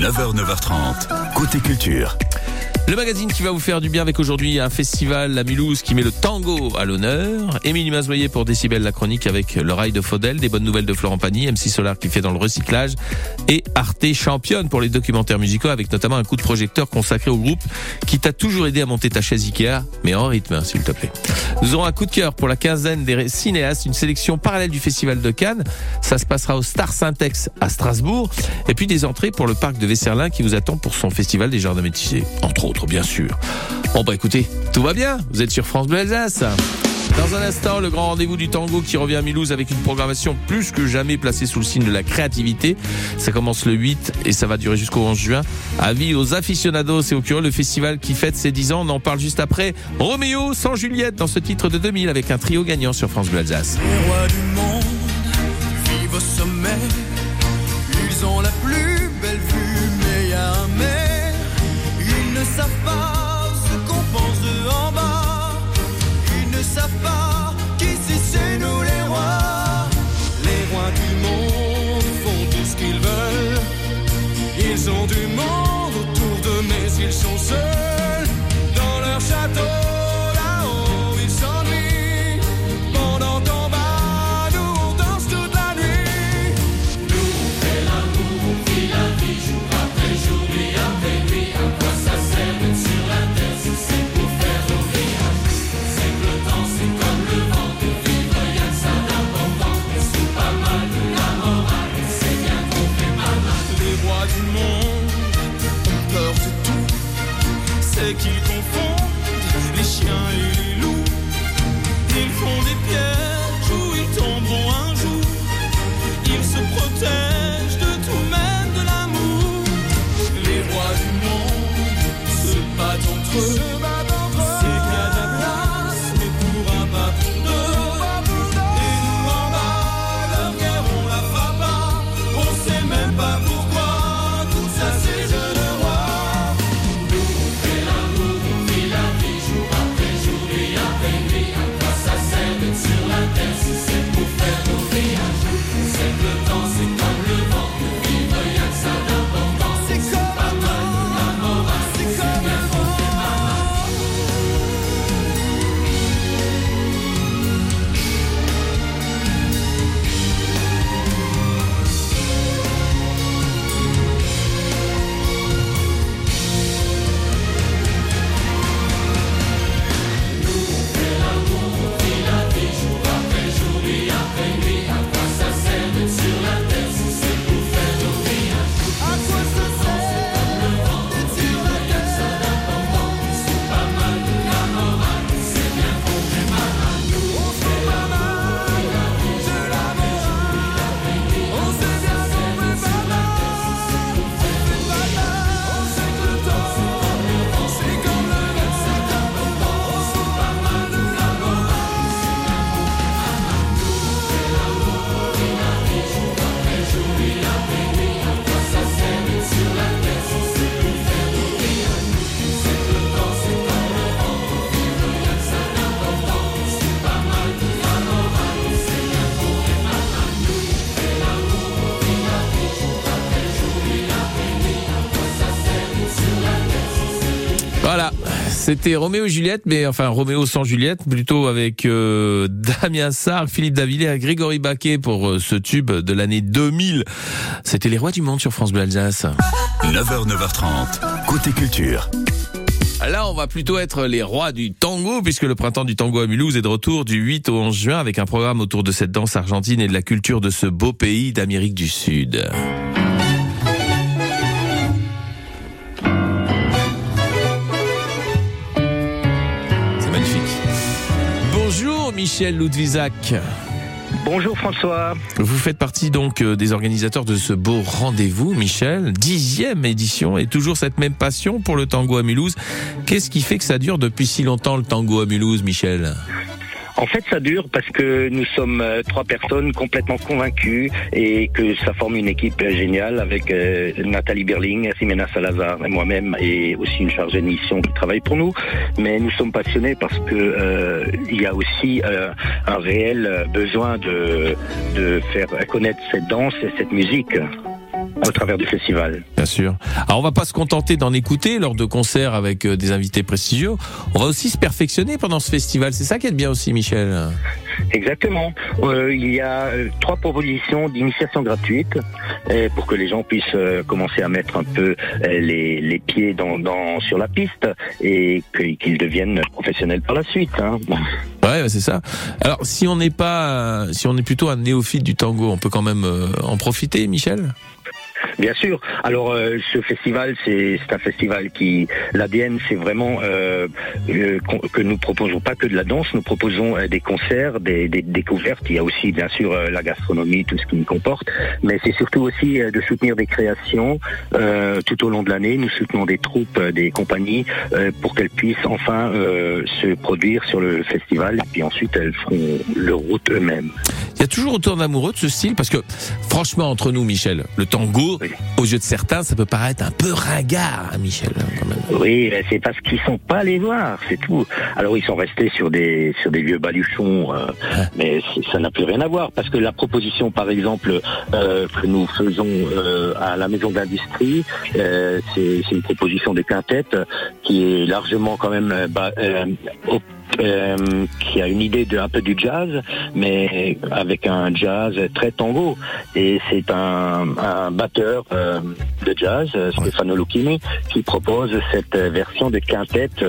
9h, 9h30, côté culture. Le magazine qui va vous faire du bien avec aujourd'hui un festival à Mulhouse qui met le tango à l'honneur. Émilie Mazoyer pour Décibel la chronique avec le rail de Faudel, des bonnes nouvelles de Florent Pagny, MC Solar qui fait dans le recyclage et Arte championne pour les documentaires musicaux avec notamment un coup de projecteur consacré au groupe qui t'a toujours aidé à monter ta chaise Ikea, mais en rythme hein, s'il te plaît. Nous aurons un coup de cœur pour la quinzaine des cinéastes, une sélection parallèle du festival de Cannes. Ça se passera au Star Syntex à Strasbourg et puis des entrées pour le parc de Vesserlin qui vous attend pour son festival des jardins métissés, entre autres bien sûr. Bon bah écoutez, tout va bien, vous êtes sur France Bleu Alsace. Dans un instant, le grand rendez-vous du tango qui revient à Mulhouse avec une programmation plus que jamais placée sous le signe de la créativité. Ça commence le 8 et ça va durer jusqu'au 11 juin. Avis aux aficionados et aux curieux, le festival qui fête ses 10 ans. On en parle juste après. Roméo sans Juliette dans ce titre de 2000 avec un trio gagnant sur France Bleu Alsace. Ils ont du C'est c'était Roméo et Juliette, mais enfin Roméo sans Juliette, plutôt avec euh, Damien Sarr, Philippe Davillé et Grégory Baquet pour euh, ce tube de l'année 2000. C'était les rois du monde sur France Bleu Alsace. 9h, 9h30, côté culture. Là, on va plutôt être les rois du tango, puisque le printemps du tango à Mulhouse est de retour du 8 au 11 juin avec un programme autour de cette danse argentine et de la culture de ce beau pays d'Amérique du Sud. Michel Ludwigsack. Bonjour François. Vous faites partie donc euh, des organisateurs de ce beau rendez-vous, Michel. Dixième édition et toujours cette même passion pour le tango à Mulhouse. Qu'est-ce qui fait que ça dure depuis si longtemps le tango à Mulhouse, Michel? En fait, ça dure parce que nous sommes euh, trois personnes complètement convaincues et que ça forme une équipe euh, géniale avec euh, Nathalie Berling, Simena Salazar et moi-même et aussi une chargée de mission qui travaille pour nous. Mais nous sommes passionnés parce que il y a aussi un réel besoin de faire connaître cette danse et cette musique. Au travers du festival. Bien sûr. Alors on va pas se contenter d'en écouter lors de concerts avec euh, des invités prestigieux. On va aussi se perfectionner pendant ce festival. C'est ça qui est bien aussi, Michel. Exactement. Euh, il y a euh, trois propositions d'initiation gratuite pour que les gens puissent commencer à mettre un peu les, les pieds dans, dans, sur la piste et qu'ils deviennent professionnels par la suite. Hein. Ouais, c'est ça. Alors si on n'est pas, si on est plutôt un néophyte du tango, on peut quand même en profiter, Michel? Bien sûr. Alors euh, ce festival, c'est un festival qui l'ADN, c'est vraiment euh, euh, que nous proposons pas que de la danse, nous proposons euh, des concerts, des, des découvertes. Il y a aussi bien sûr euh, la gastronomie, tout ce qui nous comporte, mais c'est surtout aussi de soutenir des créations euh, tout au long de l'année. Nous soutenons des troupes, des compagnies pour qu'elles puissent enfin se produire sur le festival et puis ensuite elles feront leur route eux-mêmes. Il y a toujours autant d'amoureux de ce style parce que franchement entre nous, Michel, le tango, Oui. aux yeux de certains, ça peut paraître un peu ringard, hein, Michel, quand même. Oui, c'est parce qu'ils sont pas allés voir, c'est tout. Alors ils sont restés sur des sur des vieux baluchons, euh, mais c'est- ça n'a plus rien à voir parce que la proposition, par exemple, euh, que nous faisons euh, à la maison d'industrie, euh, c'est une proposition des quintettes qui est largement quand même euh, ba- euh, qui a une idée de un peu du jazz, mais avec un jazz très tango. Et c'est un, un batteur euh, de jazz, euh, Stefano Lucchini, qui propose cette version de quintette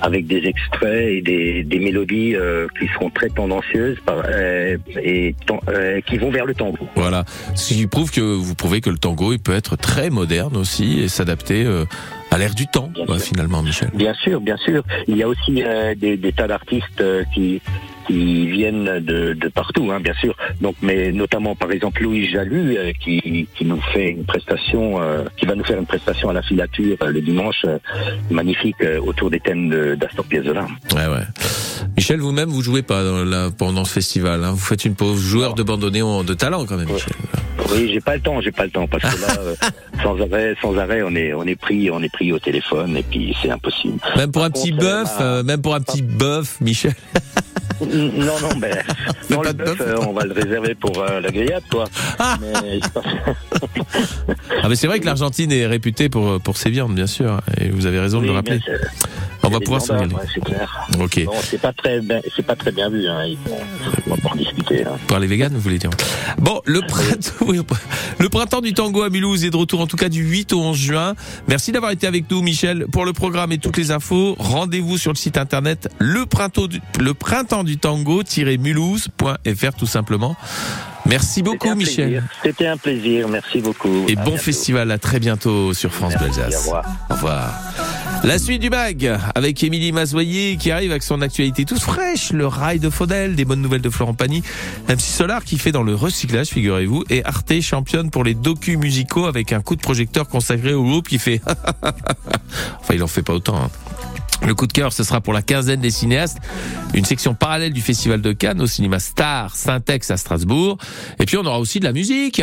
avec des extraits et des, des mélodies euh, qui seront très tendancieuses par- euh, et euh, qui vont vers le tango. Voilà. Ce qui prouve que vous prouvez que le tango, il peut être très moderne aussi et s'adapter euh, à l'ère du temps, sûr. finalement, Michel. Bien sûr, bien sûr. Il y a aussi euh, des, des tas d'artistes euh, qui qui viennent de, de partout, hein, bien sûr. Donc, mais notamment par exemple Louis Jalu euh, qui, qui nous fait une prestation, euh, qui va nous faire une prestation à la filature euh, le dimanche, euh, magnifique euh, autour des thèmes de- d'Astor Piazzolla. Ouais, ouais. Michel, vous-même, vous jouez pas dans la- pendant ce festival. Hein. Vous faites une pause joueur de bandonnéon de talent, quand même, Ouais. Michel. Oui, j'ai pas le temps, j'ai pas le temps parce que là, euh, sans arrêt, sans arrêt, on est on est pris, on est pris au téléphone et puis c'est impossible. Même pour un petit bœuf, euh, euh, même pour un petit bœuf, Michel. Non, non, ben, non, le bœuf, euh, on va le réserver pour la grillade, quoi. Ah. Mais Ah, mais c'est vrai que l'Argentine est réputée pour, pour ses viandes, bien sûr. Et vous avez raison de le rappeler. On va pouvoir se gendarmes, régaler. ouais, c'est clair. Ok. Bon, c'est pas très bien, c'est pas très bien vu, hein. ils vont- On va en discuter, hein. Pour les véganes, vous voulez dire. Bon, le printemps, le printemps du tango à Mulhouse est de retour en tout cas du 8 au 11 juin. Merci d'avoir été avec nous, Michel. Pour le programme et toutes les infos, rendez-vous sur le site internet le printemps du, le printemps du tango-mulhouse.fr tout simplement. Merci beaucoup, Michel. C'était un plaisir, merci beaucoup. Et À bon bientôt. festival, à très bientôt sur France Bleu Alsace. au revoir. Au revoir. La suite du bag avec Émilie Mazoyer qui arrive avec son actualité toute fraîche, le rail de Faudel, des bonnes nouvelles de Florent Pagny, MC Solar qui fait dans le recyclage, figurez-vous, et Arte championne pour les docus musicaux avec un coup de projecteur consacré au groupe qui fait... enfin, il en fait pas autant. hein. Le coup de cœur, ce sera pour la quinzaine des cinéastes, une section parallèle du Festival de Cannes au cinéma Star Syntex à Strasbourg. Et puis on aura aussi de la musique.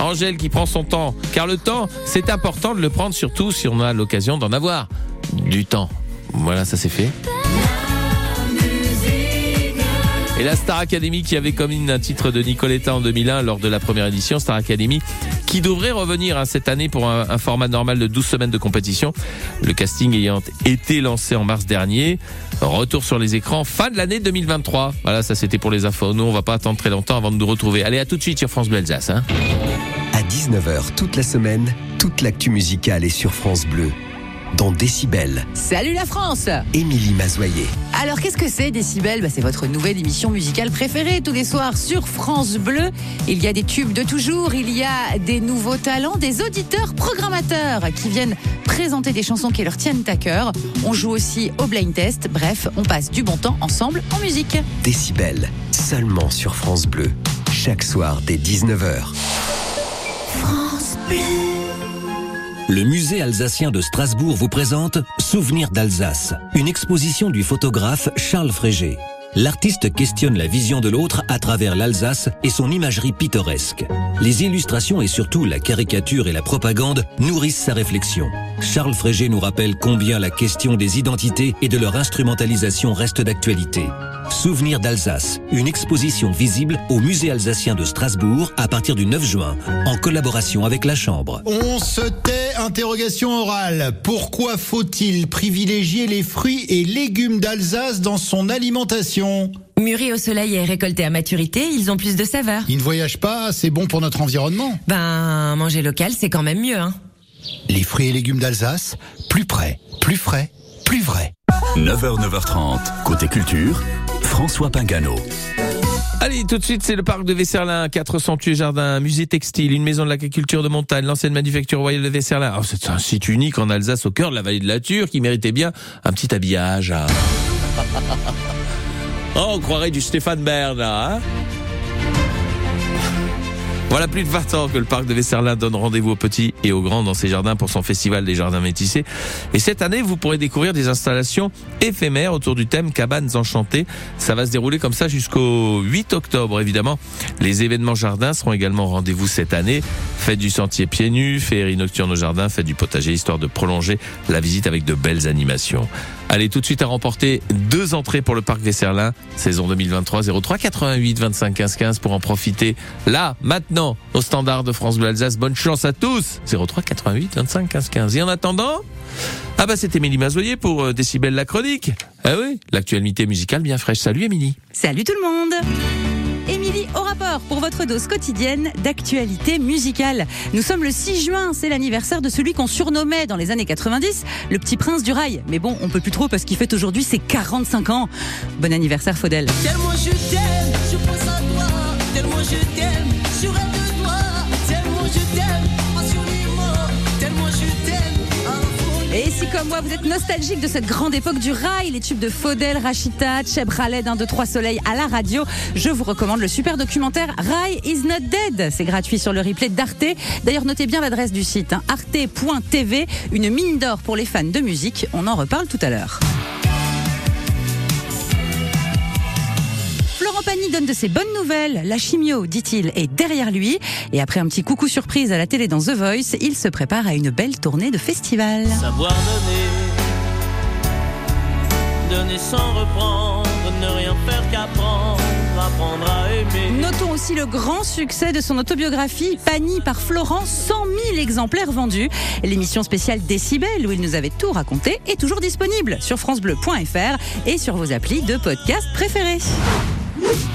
Angèle qui prend son temps, car le temps, c'est important de le prendre surtout si on a l'occasion d'en avoir du temps. Voilà, ça c'est fait. Et la Star Academy qui avait comme une un titre de Nicoletta en 2001 lors de la première édition, Star Academy, qui devrait revenir hein, cette année pour un, format normal de 12 semaines de compétition. Le casting ayant été lancé en mars dernier. Retour sur les écrans fin de l'année 2023. Voilà, ça c'était pour les infos. Nous, on va pas attendre très longtemps avant de nous retrouver. Allez, à tout de suite sur France Bleu Alsace. Hein. À 19h toute la semaine, toute l'actu musicale est sur France Bleu. Dans Décibel, Salut la France Émilie Mazoyer. Alors qu'est-ce que c'est Décibel? Bah, C'est votre nouvelle émission musicale préférée tous les soirs sur France Bleu. Il y a des tubes de toujours, il y a des nouveaux talents, des auditeurs programmateurs qui viennent présenter des chansons qui leur tiennent à cœur. On joue aussi au blind test, bref, on passe du bon temps ensemble en musique. Décibel, seulement sur France Bleu. Chaque soir dès 19h. Le musée alsacien de Strasbourg vous présente Souvenirs d'Alsace, une exposition du photographe Charles Frégé. l'artiste questionne la vision de l'autre à travers l'Alsace et son imagerie pittoresque. Les illustrations et surtout la caricature et la propagande nourrissent sa réflexion. Charles Frégé nous rappelle combien la question des identités et de leur instrumentalisation reste d'actualité. Souvenir d'Alsace, une exposition visible au musée alsacien de Strasbourg à partir du 9 juin, en collaboration avec la Chambre. Interrogation orale. Pourquoi faut-il privilégier les fruits et légumes d'Alsace dans son alimentation? Mûris au soleil et récoltés à maturité, ils ont plus de saveur. Ils ne voyagent pas, c'est bon pour notre environnement. Ben, manger local, c'est quand même mieux, hein. Les fruits et légumes d'Alsace, plus près, plus frais, plus vrai. 9h, 9h30, côté culture, François Pingano. Allez, tout de suite, c'est le parc de Vesserlin, 400 tués jardins, musée textile, une maison de l'agriculture de montagne, l'ancienne manufacture royale de Vesserlin. Alors, c'est un site unique en Alsace, au cœur de la vallée de la Ture, qui méritait bien un petit habillage. hein. oh, on croirait du Stéphane Bern, hein voilà plus de 20 ans que le parc de Vesserlin donne rendez-vous aux petits et aux grands dans ses jardins pour son festival des jardins métissés. Et cette année, vous pourrez découvrir des installations éphémères autour du thème Cabanes enchantées. Ça va se dérouler comme ça jusqu'au 8 octobre, évidemment. Les événements jardins seront également rendez-vous cette année. Fête du sentier pieds nus, féerie nocturne au jardin, fête du potager, histoire de prolonger la visite avec de belles animations. Allez, tout de suite à remporter deux entrées pour le parc Vesserlin, saison 2023 03 88 25 15 15 pour en profiter là, maintenant, au standard de France Bleu Alsace. Bonne chance à tous 03 88 25 15 15. Et en attendant, ah bah c'est Émilie Mazoyer pour euh, Décibel la chronique. Ah oui, l'actualité musicale bien fraîche. Salut Émilie. Salut tout le monde Émilie au rapport pour votre dose quotidienne d'actualité musicale. Nous sommes le 6 juin, c'est l'anniversaire de celui qu'on surnommait dans les années 90 le petit prince du rail. Mais bon, on peut plus trop parce qu'il fête aujourd'hui ses 45 ans. Bon anniversaire Faudel. Tellement je t'aime, je pense à toi. Tellement je t'aime, je rêve de toi. Tellement je t'aime, Et si comme moi vous êtes nostalgique de cette grande époque du rail, les tubes de Faudel, Rachita, Cheb Khaled, 1, 2, 3 Soleil à la radio, je vous recommande le super documentaire Rail is not dead. C'est gratuit sur le replay d'Arte. D'ailleurs, notez bien l'adresse du site, hein, arte.tv, une mine d'or pour les fans de musique. On en reparle tout à l'heure. Pagny donne de ses bonnes nouvelles. La chimio, dit-il, est derrière lui. Et après un petit coucou surprise à la télé dans The Voice, il se prépare à une belle tournée de festival. Savoir donner, donner sans reprendre, ne rien faire qu'apprendre, apprendre à aimer. Notons aussi le grand succès de son autobiographie Pagny par Florent, 100 000 exemplaires vendus. L'émission spéciale Décibel où il nous avait tout raconté est toujours disponible sur francebleu.fr et sur vos applis de podcast préférés.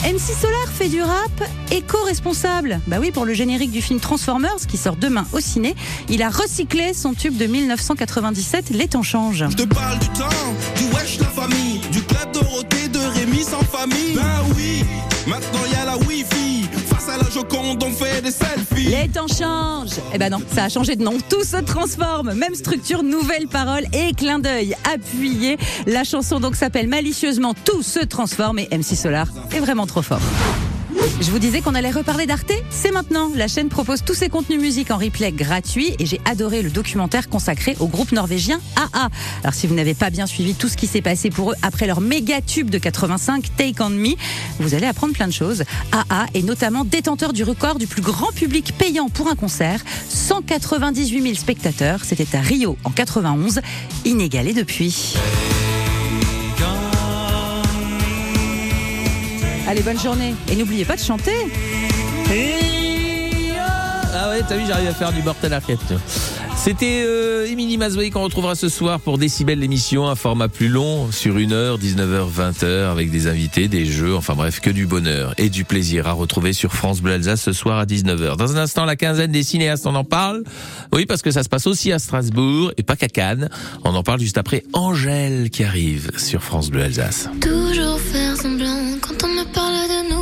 MC Solar fait du rap éco-responsable. Bah oui, pour le générique du film Transformers qui sort demain au ciné, il a recyclé son tube de 1997 Les temps changent. Je te parle du temps, du wesh la famille, du club Dorothée, de Rémi sans famille. Ben oui, maintenant y a la Wi-Fi. Joconde, on fait. Les temps changent. Eh ben non, ça a changé de nom. Tout se transforme. Même structure, nouvelles paroles et clin d'œil appuyé. La chanson donc s'appelle malicieusement Tout se transforme et MC Solar est vraiment trop fort. Je vous disais qu'on allait reparler d'Arte, c'est maintenant. La chaîne propose tous ses contenus musique en replay gratuit et j'ai adoré le documentaire consacré au groupe norvégien AA. Alors si vous n'avez pas bien suivi tout ce qui s'est passé pour eux après leur méga tube de 85 Take On Me, vous allez apprendre plein de choses. AA est notamment détenteur du record du plus grand public payant pour un concert, 198 000 spectateurs. C'était à Rio en 91, inégalé depuis. Allez, bonne journée. Et n'oubliez pas de chanter. Ah ouais, t'as vu, j'arrive à faire du mortel à quête. C'était euh, Émilie qu'on retrouvera ce soir pour Décibel l'émission, un format plus long, sur une heure, 19h, 20h, avec des invités, des jeux, enfin bref, que du bonheur et du plaisir à retrouver sur France Bleu Alsace ce soir à 19h. Dans un instant, la quinzaine des cinéastes, on en parle. Oui, parce que ça se passe aussi à Strasbourg et pas qu'à Cannes. On en parle juste après Angèle qui arrive sur France Bleu Alsace. Toujours faire semblant quand on me parle de nous.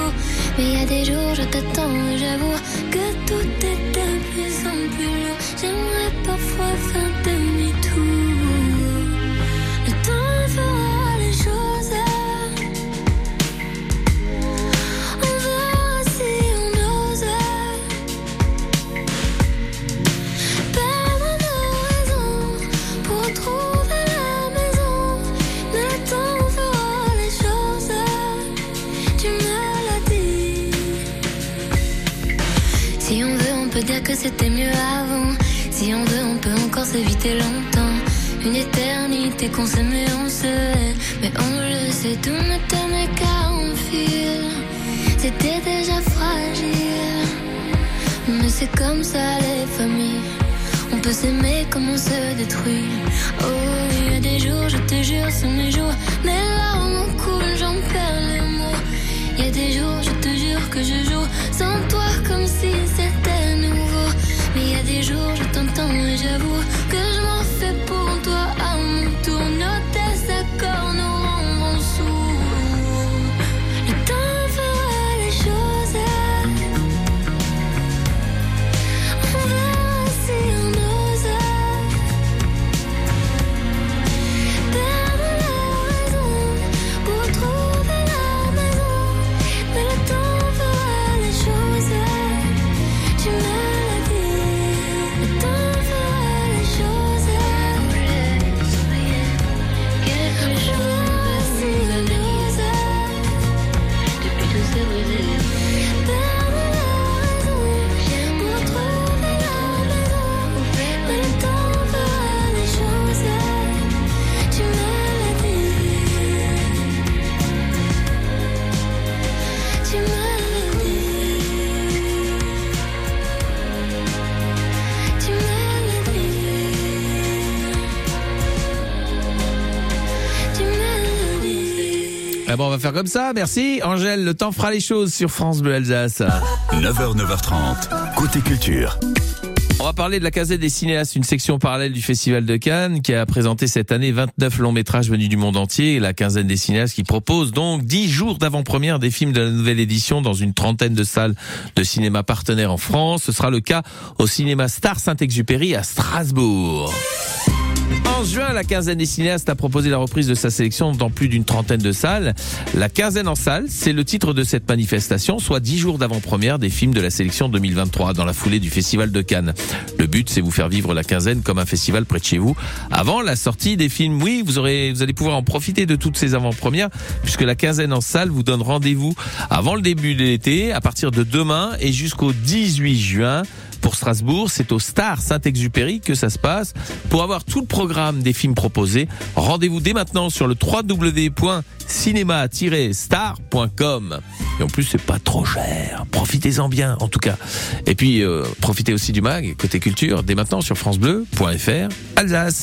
Mais il y a des jours, je t'attends et j'avoue que tout est de plus en plus lourd. J'aimerais parfois faire demi-tour. Le temps peut dire que c'était mieux avant. Si on veut, on peut encore s'éviter longtemps. Une éternité qu'on s'aimait, on se hait. Mais on le sait, tout ne tenait qu'à un fil. C'était déjà fragile. Mais c'est comme ça les familles. On peut s'aimer comme on se détruit. Oh, il y a des jours, je te jure, sont mes jours. Mes larmes coulent, j'en perds les mots. Il y a des jours, je te jure que je joue sans toi comme si c'était nouveau. Mais y a des jours, je t'entends et j'avoue que je m'en fais bon, on va faire comme ça, merci. Angèle, le temps fera les choses sur France Bleu Alsace. 9h, 9h30, côté culture. On va parler de la Casette des cinéastes, une section parallèle du Festival de Cannes qui a présenté cette année 29 longs métrages venus du monde entier. La quinzaine des cinéastes qui propose donc 10 jours d'avant-première des films de la nouvelle édition dans une trentaine de salles de cinéma partenaires en France. Ce sera le cas au cinéma Star Saint-Exupéry à Strasbourg. En juin, la quinzaine des cinéastes a proposé la reprise de sa sélection dans plus d'une trentaine de salles. La quinzaine en salle, c'est le titre de cette manifestation, soit dix jours d'avant-première des films de la sélection 2023 dans la foulée du Festival de Cannes. Le but, c'est vous faire vivre la quinzaine comme un festival près de chez vous. Avant la sortie des films, oui, vous aurez, vous allez pouvoir en profiter de toutes ces avant-premières puisque la quinzaine en salle vous donne rendez-vous avant le début de l'été, à partir de demain et jusqu'au 18 juin. Pour Strasbourg, c'est au Star Saint-Exupéry que ça se passe. Pour avoir tout le programme des films proposés, rendez-vous dès maintenant sur le www.cinéma-star.com. Et en plus, c'est pas trop cher. Profitez-en bien, en tout cas. Et puis, euh, profitez aussi du mag, côté culture, dès maintenant sur francebleu.fr, Alsace.